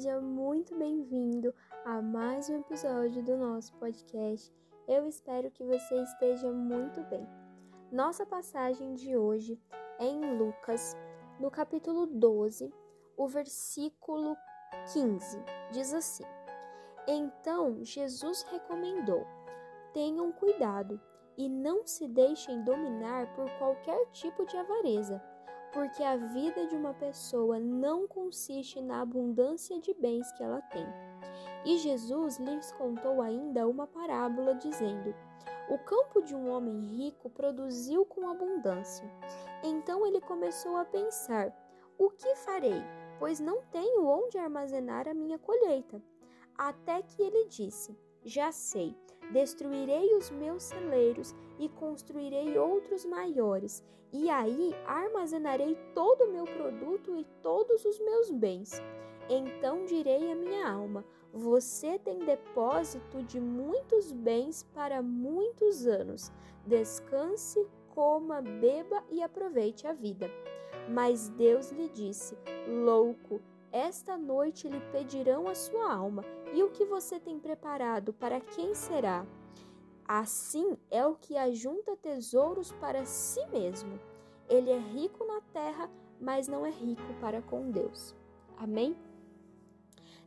seja muito bem-vindo a mais um episódio do nosso podcast. Eu espero que você esteja muito bem. Nossa passagem de hoje é em Lucas, no capítulo 12, o versículo 15. Diz assim: Então Jesus recomendou: tenham cuidado e não se deixem dominar por qualquer tipo de avareza porque a vida de uma pessoa não consiste na abundância de bens que ela tem. E Jesus lhes contou ainda uma parábola, dizendo: O campo de um homem rico produziu com abundância. Então ele começou a pensar: O que farei? Pois não tenho onde armazenar a minha colheita. Até que ele disse: Já sei Destruirei os meus celeiros e construirei outros maiores, e aí armazenarei todo o meu produto e todos os meus bens. Então direi à minha alma: Você tem depósito de muitos bens para muitos anos. Descanse, coma, beba e aproveite a vida. Mas Deus lhe disse: Louco, esta noite lhe pedirão a sua alma, e o que você tem preparado para quem será? Assim é o que ajunta tesouros para si mesmo. Ele é rico na terra, mas não é rico para com Deus. Amém?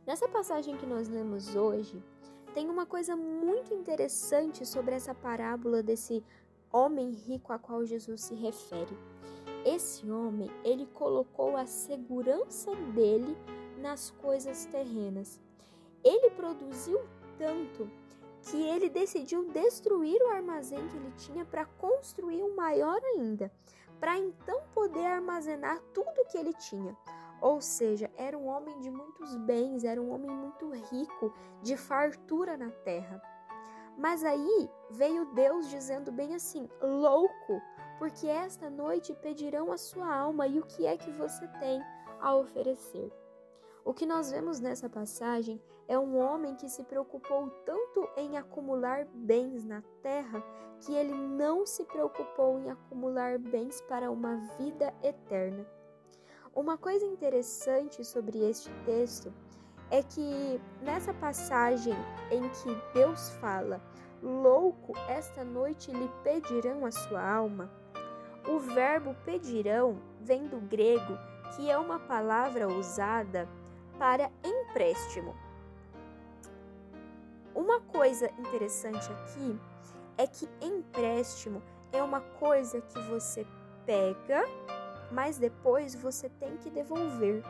Nessa passagem que nós lemos hoje, tem uma coisa muito interessante sobre essa parábola desse homem rico a qual Jesus se refere. Esse homem, ele colocou a segurança dele nas coisas terrenas. Ele produziu tanto que ele decidiu destruir o armazém que ele tinha para construir um maior ainda, para então poder armazenar tudo que ele tinha. Ou seja, era um homem de muitos bens, era um homem muito rico, de fartura na terra. Mas aí veio Deus dizendo bem assim: louco, porque esta noite pedirão a sua alma e o que é que você tem a oferecer. O que nós vemos nessa passagem é um homem que se preocupou tanto em acumular bens na terra que ele não se preocupou em acumular bens para uma vida eterna. Uma coisa interessante sobre este texto é que nessa passagem em que Deus fala: Louco, esta noite lhe pedirão a sua alma o verbo pedirão vem do grego, que é uma palavra usada para empréstimo. Uma coisa interessante aqui é que empréstimo é uma coisa que você pega, mas depois você tem que devolver.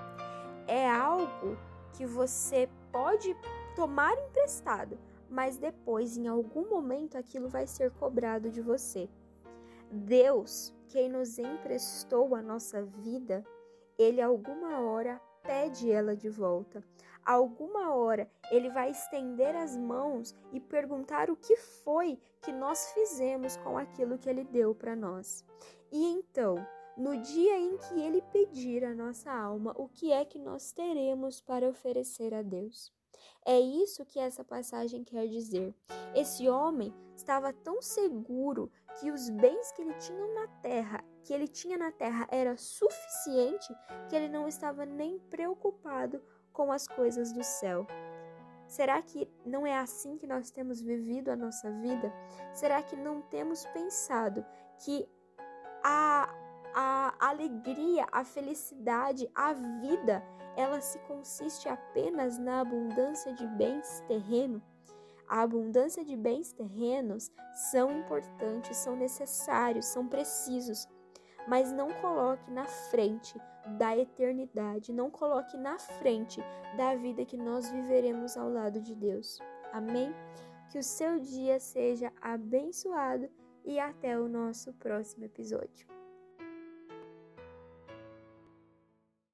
É algo que você pode tomar emprestado, mas depois, em algum momento, aquilo vai ser cobrado de você. Deus, quem nos emprestou a nossa vida, ele alguma hora pede ela de volta. Alguma hora ele vai estender as mãos e perguntar o que foi que nós fizemos com aquilo que ele deu para nós. E então, no dia em que ele pedir a nossa alma, o que é que nós teremos para oferecer a Deus? É isso que essa passagem quer dizer. Esse homem estava tão seguro que os bens que ele tinha na terra, que ele tinha na terra era suficiente que ele não estava nem preocupado com as coisas do céu. Será que não é assim que nós temos vivido a nossa vida? Será que não temos pensado que a, a alegria, a felicidade, a vida ela se consiste apenas na abundância de bens terrenos. A abundância de bens terrenos são importantes, são necessários, são precisos, mas não coloque na frente da eternidade, não coloque na frente da vida que nós viveremos ao lado de Deus. Amém? Que o seu dia seja abençoado e até o nosso próximo episódio.